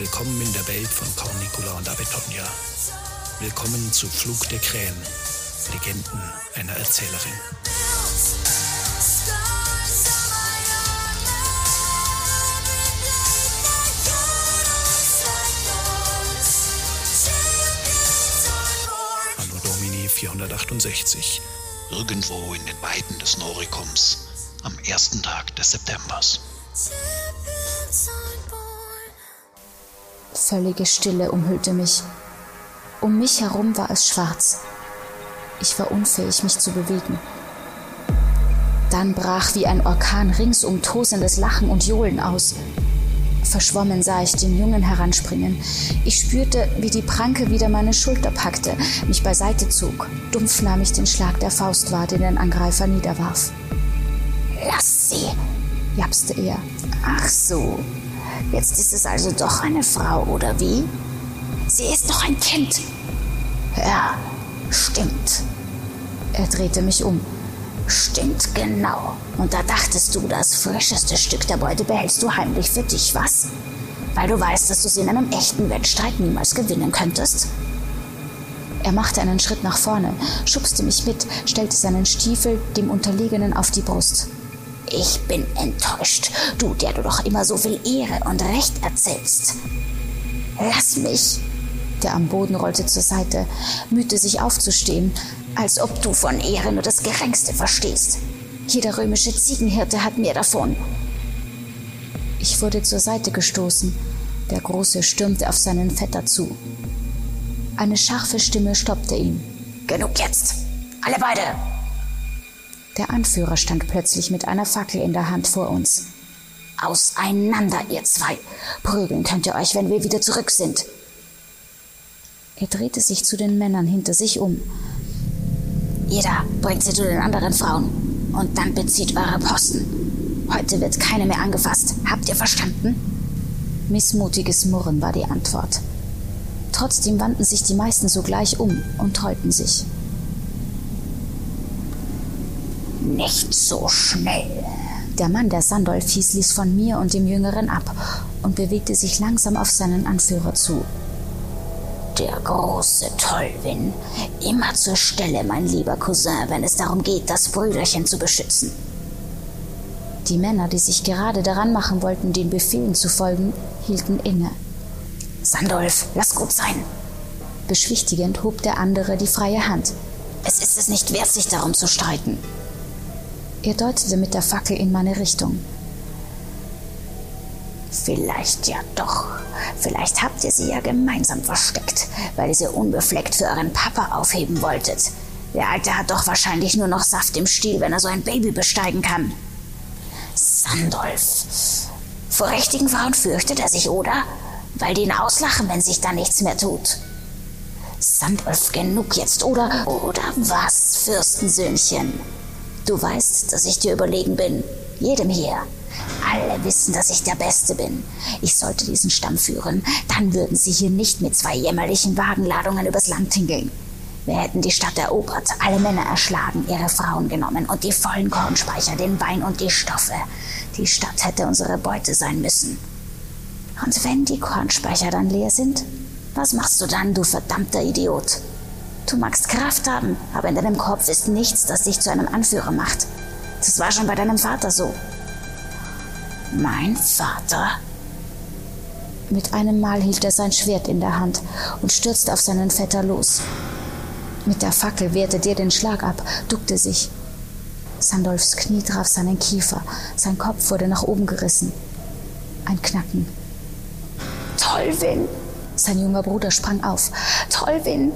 Willkommen in der Welt von Cornicula und Abetonia. Willkommen zu Flug der Krähen, Legenden einer Erzählerin. Anno Domini 468 irgendwo in den Weiten des Norikums am ersten Tag des Septembers. Völlige Stille umhüllte mich. Um mich herum war es schwarz. Ich war unfähig, mich zu bewegen. Dann brach wie ein Orkan ringsum tosendes Lachen und Johlen aus. Verschwommen sah ich den Jungen heranspringen. Ich spürte, wie die Pranke wieder meine Schulter packte, mich beiseite zog. Dumpf nahm ich den Schlag der Faust wahr, den den Angreifer niederwarf. Lass sie, japste er. Ach so, jetzt ist es also doch eine Frau, oder wie? Sie ist doch ein Kind. Ja, stimmt. Er drehte mich um. Stimmt genau. Und da dachtest du, das frischeste Stück der Beute behältst du heimlich für dich, was? Weil du weißt, dass du sie in einem echten Wettstreit niemals gewinnen könntest? Er machte einen Schritt nach vorne, schubste mich mit, stellte seinen Stiefel dem Unterlegenen auf die Brust. Ich bin enttäuscht, du, der du doch immer so viel Ehre und Recht erzählst. Lass mich. Der am Boden rollte zur Seite, mühte sich aufzustehen, als ob du von Ehre nur das Geringste verstehst. Jeder römische Ziegenhirte hat mehr davon. Ich wurde zur Seite gestoßen. Der Große stürmte auf seinen Vetter zu. Eine scharfe Stimme stoppte ihn. Genug jetzt! Alle beide! Der Anführer stand plötzlich mit einer Fackel in der Hand vor uns. Auseinander, ihr zwei! Prügeln könnt ihr euch, wenn wir wieder zurück sind. Er drehte sich zu den Männern hinter sich um. Jeder bringt sie zu den anderen Frauen und dann bezieht eure Posten. Heute wird keine mehr angefasst. Habt ihr verstanden? Missmutiges Murren war die Antwort. Trotzdem wandten sich die meisten sogleich um und trollten sich. Nicht so schnell. Der Mann, der Sandolf hieß, ließ von mir und dem Jüngeren ab und bewegte sich langsam auf seinen Anführer zu der große Tollwin. Immer zur Stelle, mein lieber Cousin, wenn es darum geht, das Brüderchen zu beschützen. Die Männer, die sich gerade daran machen wollten, den Befehlen zu folgen, hielten inne. Sandolf, lass gut sein. Beschwichtigend hob der andere die freie Hand. Es ist es nicht wert, sich darum zu streiten. Er deutete mit der Fackel in meine Richtung. Vielleicht ja doch. Vielleicht habt ihr sie ja gemeinsam versteckt, weil ihr sie unbefleckt für euren Papa aufheben wolltet. Der Alte hat doch wahrscheinlich nur noch Saft im Stiel, wenn er so ein Baby besteigen kann. Sandolf. Vor richtigen Frauen fürchtet er sich, oder? Weil die ihn auslachen, wenn sich da nichts mehr tut. Sandolf, genug jetzt, oder? Oder was, Fürstensöhnchen? Du weißt, dass ich dir überlegen bin. Jedem hier. Alle wissen, dass ich der Beste bin. Ich sollte diesen Stamm führen. Dann würden sie hier nicht mit zwei jämmerlichen Wagenladungen übers Land tingeln. Wir hätten die Stadt erobert, alle Männer erschlagen, ihre Frauen genommen und die vollen Kornspeicher, den Wein und die Stoffe. Die Stadt hätte unsere Beute sein müssen. Und wenn die Kornspeicher dann leer sind, was machst du dann, du verdammter Idiot? Du magst Kraft haben, aber in deinem Kopf ist nichts, das dich zu einem Anführer macht. Das war schon bei deinem Vater so. Mein Vater? Mit einem Mal hielt er sein Schwert in der Hand und stürzte auf seinen Vetter los. Mit der Fackel wehrte der den Schlag ab, duckte sich. Sandolfs Knie traf seinen Kiefer, sein Kopf wurde nach oben gerissen. Ein Knacken. Tollwin! Sein junger Bruder sprang auf. Tollwin!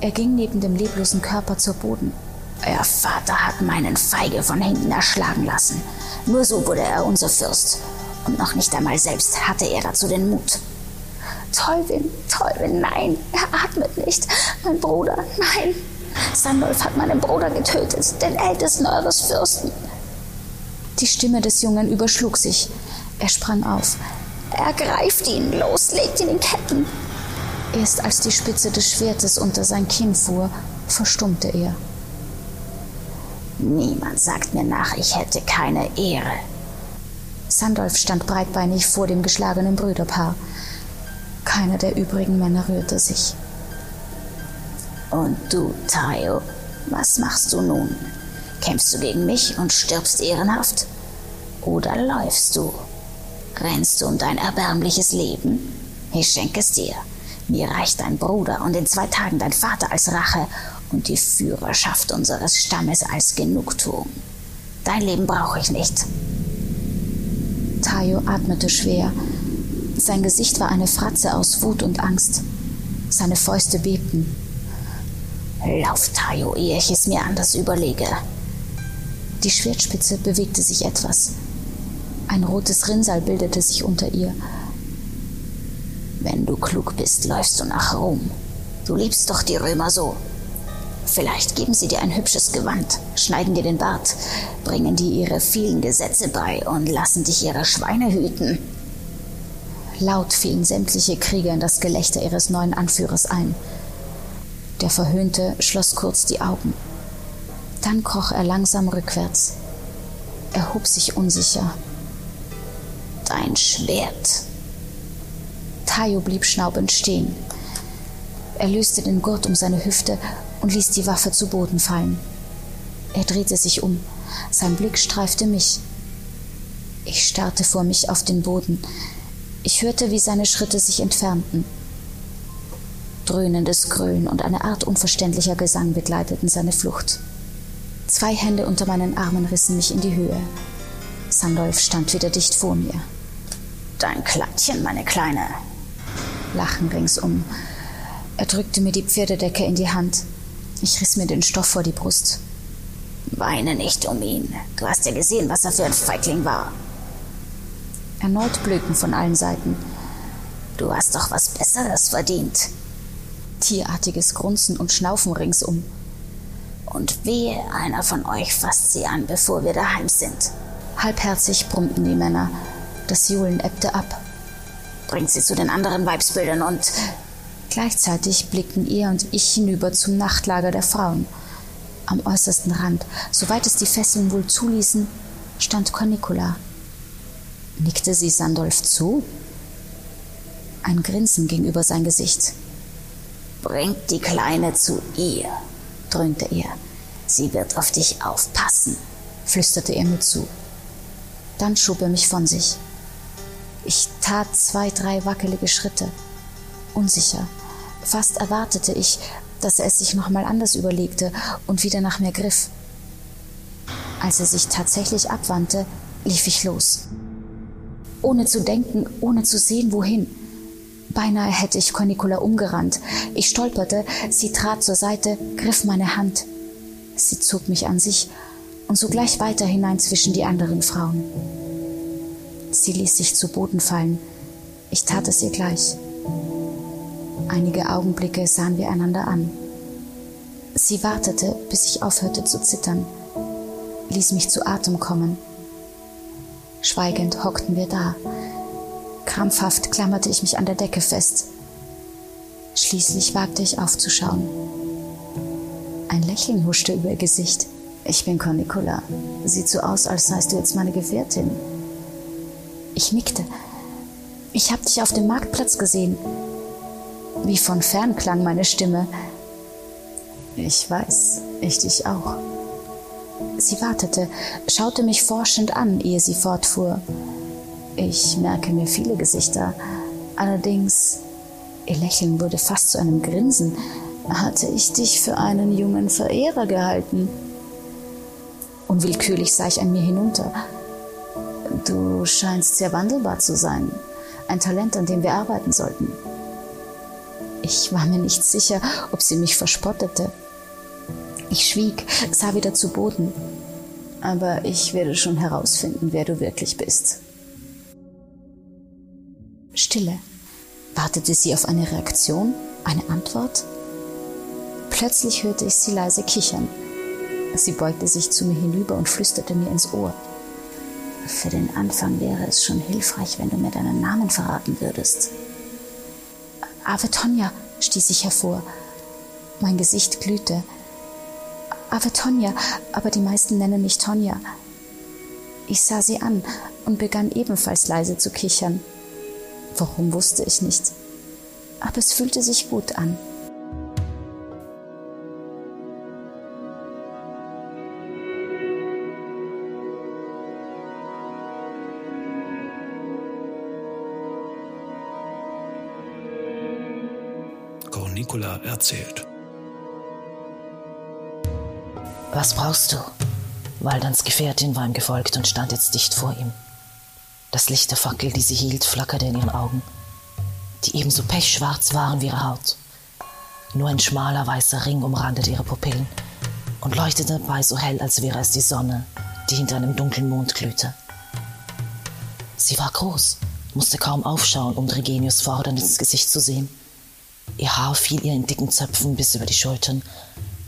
Er ging neben dem leblosen Körper zu Boden. Euer Vater hat meinen Feige von hinten erschlagen lassen. Nur so wurde er unser Fürst. Und noch nicht einmal selbst hatte er dazu den Mut. Tolwin, Tolwin, nein, er atmet nicht. Mein Bruder, nein. Sandolf hat meinen Bruder getötet, den ältesten eures Fürsten. Die Stimme des Jungen überschlug sich. Er sprang auf. Ergreift ihn, los, legt ihn in Ketten. Erst als die Spitze des Schwertes unter sein Kinn fuhr, verstummte er. Niemand sagt mir nach, ich hätte keine Ehre. Sandolf stand breitbeinig vor dem geschlagenen Brüderpaar. Keiner der übrigen Männer rührte sich. Und du, Tayo, was machst du nun? Kämpfst du gegen mich und stirbst ehrenhaft? Oder läufst du? Rennst du um dein erbärmliches Leben? Ich schenke es dir. Mir reicht dein Bruder und in zwei Tagen dein Vater als Rache und die Führerschaft unseres Stammes als Genugtuung. Dein Leben brauche ich nicht. Tayo atmete schwer. Sein Gesicht war eine Fratze aus Wut und Angst. Seine Fäuste bebten. Lauf, Tayo, ehe ich es mir anders überlege. Die Schwertspitze bewegte sich etwas. Ein rotes Rinnsal bildete sich unter ihr. Wenn du klug bist, läufst du nach Rom. Du liebst doch die Römer so. Vielleicht geben sie dir ein hübsches Gewand, schneiden dir den Bart, bringen dir ihre vielen Gesetze bei und lassen dich ihre Schweine hüten. Laut fielen sämtliche Krieger in das Gelächter ihres neuen Anführers ein. Der Verhöhnte schloss kurz die Augen. Dann kroch er langsam rückwärts. Er hob sich unsicher. Dein Schwert. Tayo blieb schnaubend stehen. Er löste den Gurt um seine Hüfte und ließ die Waffe zu Boden fallen. Er drehte sich um. Sein Blick streifte mich. Ich starrte vor mich auf den Boden. Ich hörte, wie seine Schritte sich entfernten. Dröhnendes Gröhlen und eine Art unverständlicher Gesang begleiteten seine Flucht. Zwei Hände unter meinen Armen rissen mich in die Höhe. Sandolf stand wieder dicht vor mir. Dein Kleidchen, meine Kleine. Lachen ringsum. Er drückte mir die Pferdedecke in die Hand. Ich riss mir den Stoff vor die Brust. Weine nicht um ihn. Du hast ja gesehen, was er für ein Feigling war. Erneut Blöken von allen Seiten. Du hast doch was Besseres verdient. Tierartiges Grunzen und Schnaufen ringsum. Und wehe, einer von euch fasst sie an, bevor wir daheim sind. Halbherzig brummten die Männer. Das Johlen ebbte ab. Bringt sie zu den anderen Weibsbildern und Gleichzeitig blickten er und ich hinüber zum Nachtlager der Frauen. Am äußersten Rand, soweit es die Fesseln wohl zuließen, stand Cornicula. Nickte sie Sandolf zu? Ein Grinsen ging über sein Gesicht. Bringt die Kleine zu ihr, dröhnte er. Sie wird auf dich aufpassen, flüsterte er mir zu. Dann schob er mich von sich. Ich tat zwei, drei wackelige Schritte. Unsicher, Fast erwartete ich, dass er es sich nochmal anders überlegte und wieder nach mir griff. Als er sich tatsächlich abwandte, lief ich los. Ohne zu denken, ohne zu sehen, wohin. Beinahe hätte ich Cornicula umgerannt. Ich stolperte, sie trat zur Seite, griff meine Hand. Sie zog mich an sich und sogleich weiter hinein zwischen die anderen Frauen. Sie ließ sich zu Boden fallen. Ich tat es ihr gleich. Einige Augenblicke sahen wir einander an. Sie wartete, bis ich aufhörte zu zittern, ließ mich zu Atem kommen. Schweigend hockten wir da. Krampfhaft klammerte ich mich an der Decke fest. Schließlich wagte ich aufzuschauen. Ein Lächeln huschte über ihr Gesicht. Ich bin Cornicula. Sieht so aus, als seist du jetzt meine Gefährtin. Ich nickte. Ich hab dich auf dem Marktplatz gesehen. Wie von fern klang meine Stimme. Ich weiß, ich dich auch. Sie wartete, schaute mich forschend an, ehe sie fortfuhr. Ich merke mir viele Gesichter. Allerdings, ihr Lächeln wurde fast zu einem Grinsen, hatte ich dich für einen jungen Verehrer gehalten. Unwillkürlich sah ich an mir hinunter. Du scheinst sehr wandelbar zu sein. Ein Talent, an dem wir arbeiten sollten. Ich war mir nicht sicher, ob sie mich verspottete. Ich schwieg, sah wieder zu Boden. Aber ich werde schon herausfinden, wer du wirklich bist. Stille. Wartete sie auf eine Reaktion, eine Antwort? Plötzlich hörte ich sie leise kichern. Sie beugte sich zu mir hinüber und flüsterte mir ins Ohr. Für den Anfang wäre es schon hilfreich, wenn du mir deinen Namen verraten würdest. Ave Tonja, stieß ich hervor. Mein Gesicht glühte. Ave Tonja, aber die meisten nennen mich Tonja. Ich sah sie an und begann ebenfalls leise zu kichern. Warum wusste ich nicht. Aber es fühlte sich gut an. Nicola erzählt. Was brauchst du? Waldans Gefährtin war ihm gefolgt und stand jetzt dicht vor ihm. Das Licht der Fackel, die sie hielt, flackerte in ihren Augen, die ebenso pechschwarz waren wie ihre Haut. Nur ein schmaler weißer Ring umrandete ihre Pupillen und leuchtete dabei so hell, als wäre es die Sonne, die hinter einem dunklen Mond glühte. Sie war groß, musste kaum aufschauen, um Dregenius ins Gesicht zu sehen. Ihr Haar fiel ihr in dicken Zöpfen bis über die Schultern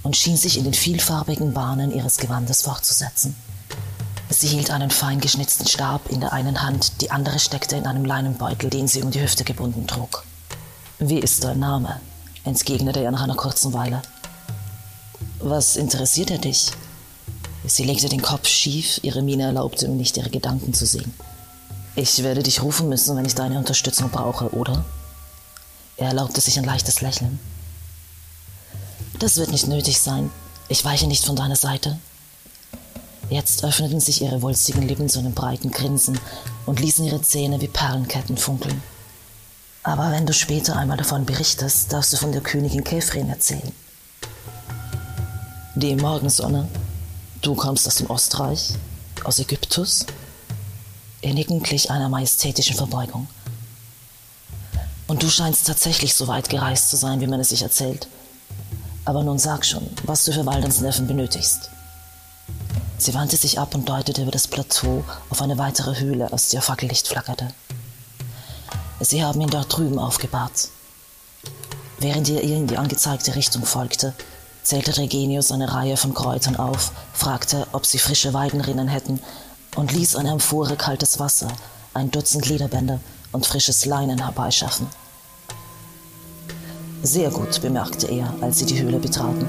und schien sich in den vielfarbigen Bahnen ihres Gewandes fortzusetzen. Sie hielt einen fein geschnitzten Stab in der einen Hand, die andere steckte in einem Leinenbeutel, den sie um die Hüfte gebunden trug. Wie ist dein Name? entgegnete er nach einer kurzen Weile. Was interessiert er dich? Sie legte den Kopf schief, ihre Miene erlaubte ihm nicht, ihre Gedanken zu sehen. Ich werde dich rufen müssen, wenn ich deine Unterstützung brauche, oder? Er erlaubte sich ein leichtes Lächeln. Das wird nicht nötig sein. Ich weiche nicht von deiner Seite. Jetzt öffneten sich ihre wulstigen Lippen zu einem breiten Grinsen und ließen ihre Zähne wie Perlenketten funkeln. Aber wenn du später einmal davon berichtest, darfst du von der Königin Kefrin erzählen. Die Morgensonne. Du kommst aus dem Ostreich, aus Ägyptus. Ihr Nicken glich einer majestätischen Verbeugung. Und du scheinst tatsächlich so weit gereist zu sein, wie man es sich erzählt. Aber nun sag schon, was du für Waldens Neffen benötigst. Sie wandte sich ab und deutete über das Plateau auf eine weitere Höhle, aus der Fackellicht flackerte. Sie haben ihn dort drüben aufgebahrt. Während er ihr in die angezeigte Richtung folgte, zählte Regenius eine Reihe von Kräutern auf, fragte, ob sie frische Weidenrinnen hätten und ließ eine Amphore kaltes Wasser, ein Dutzend Lederbänder und frisches Leinen herbeischaffen. Sehr gut, bemerkte er, als sie die Höhle betraten.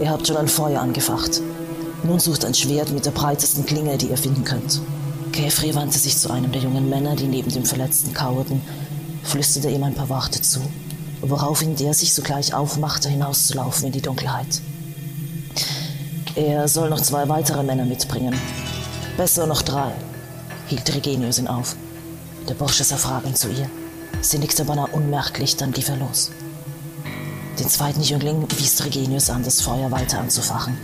Ihr habt schon ein Feuer angefacht. Nun sucht ein Schwert mit der breitesten Klinge, die ihr finden könnt. Käfri wandte sich zu einem der jungen Männer, die neben dem Verletzten kauerten, flüsterte ihm ein paar Worte zu, woraufhin der sich sogleich aufmachte, hinauszulaufen in die Dunkelheit. Er soll noch zwei weitere Männer mitbringen. Besser noch drei, hielt Regenius ihn auf. Der Bursche sah fragend zu ihr. Sie nickte beinahe unmerklich, dann lief er los. Den zweiten Jüngling wies Regenius an, das Feuer weiter anzufachen,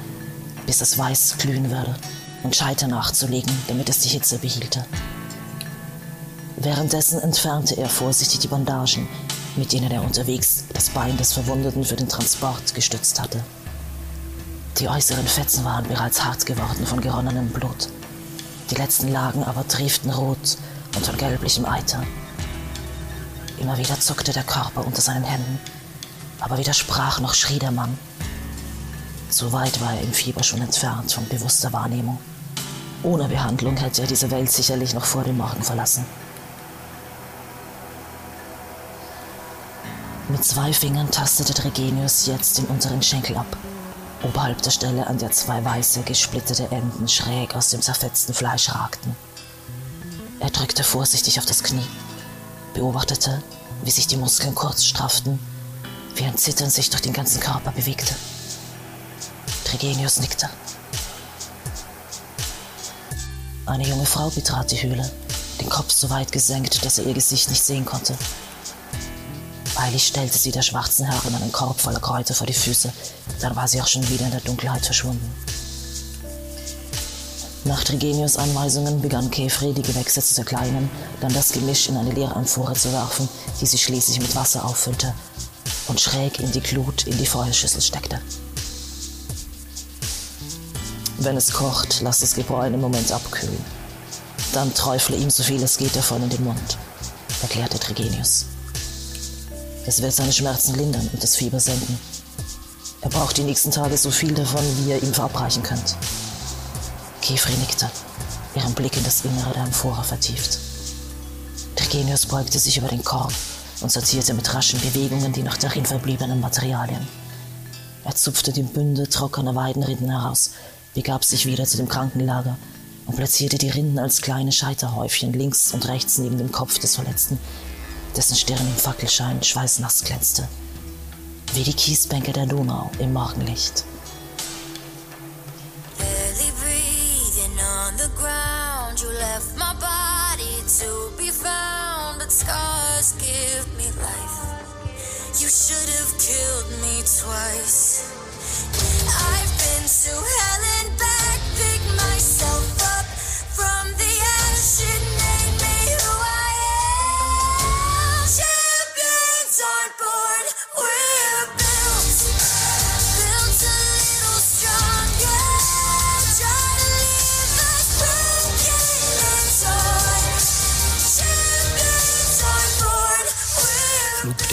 bis es weiß glühen würde und Scheiter nachzulegen, damit es die Hitze behielte. Währenddessen entfernte er vorsichtig die Bandagen, mit denen er unterwegs das Bein des Verwundeten für den Transport gestützt hatte. Die äußeren Fetzen waren bereits hart geworden von geronnenem Blut. Die letzten Lagen aber trieften rot und von gelblichem Eiter. Immer wieder zuckte der Körper unter seinen Händen aber weder sprach noch schrie der Mann. So weit war er im Fieber schon entfernt von bewusster Wahrnehmung. Ohne Behandlung hätte er diese Welt sicherlich noch vor dem Morgen verlassen. Mit zwei Fingern tastete Tregenius jetzt den unteren Schenkel ab, oberhalb der Stelle, an der zwei weiße, gesplittete Enden schräg aus dem zerfetzten Fleisch ragten. Er drückte vorsichtig auf das Knie, beobachtete, wie sich die Muskeln kurz strafften wie ein Zittern sich durch den ganzen Körper bewegte. Tregenius nickte. Eine junge Frau betrat die Höhle, den Kopf so weit gesenkt, dass er ihr Gesicht nicht sehen konnte. Eilig stellte sie der schwarzen Herrin einen Korb voller Kräuter vor die Füße, dann war sie auch schon wieder in der Dunkelheit verschwunden. Nach Trigenius Anweisungen begann Kefre, die Gewächse zu zerkleinern, dann das Gemisch in eine leere Amphore zu werfen, die sie schließlich mit Wasser auffüllte und schräg in die Glut in die Feuerschüssel steckte. Wenn es kocht, lass das Gebräu einen Moment abkühlen. Dann träufle ihm so viel es geht davon in den Mund, erklärte Trigenius. Es wird seine Schmerzen lindern und das Fieber senken. Er braucht die nächsten Tage so viel davon, wie ihr ihm verabreichen könnt. Kefri nickte, ihren Blick in das Innere der Amphora vertieft. Trigenius beugte sich über den Korb und sortierte mit raschen Bewegungen die noch darin verbliebenen Materialien. Er zupfte die Bünde trockener Weidenrinden heraus, begab sich wieder zu dem Krankenlager und platzierte die Rinden als kleine Scheiterhäufchen links und rechts neben dem Kopf des Verletzten, dessen Stirn im Fackelschein schweißnass glänzte wie die Kiesbänke der Donau im Morgenlicht. You body to be found, but scars give me life. You should have killed me twice. I've been to hell and back.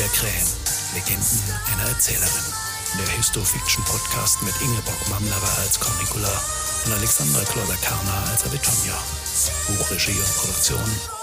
Der Krähen, Legenden einer Erzählerin. Der Histofiction-Podcast mit Ingeborg Mamlerer als Cornicula und Alexandra Kloder-Karner als Avitonia. Buchregie und Produktion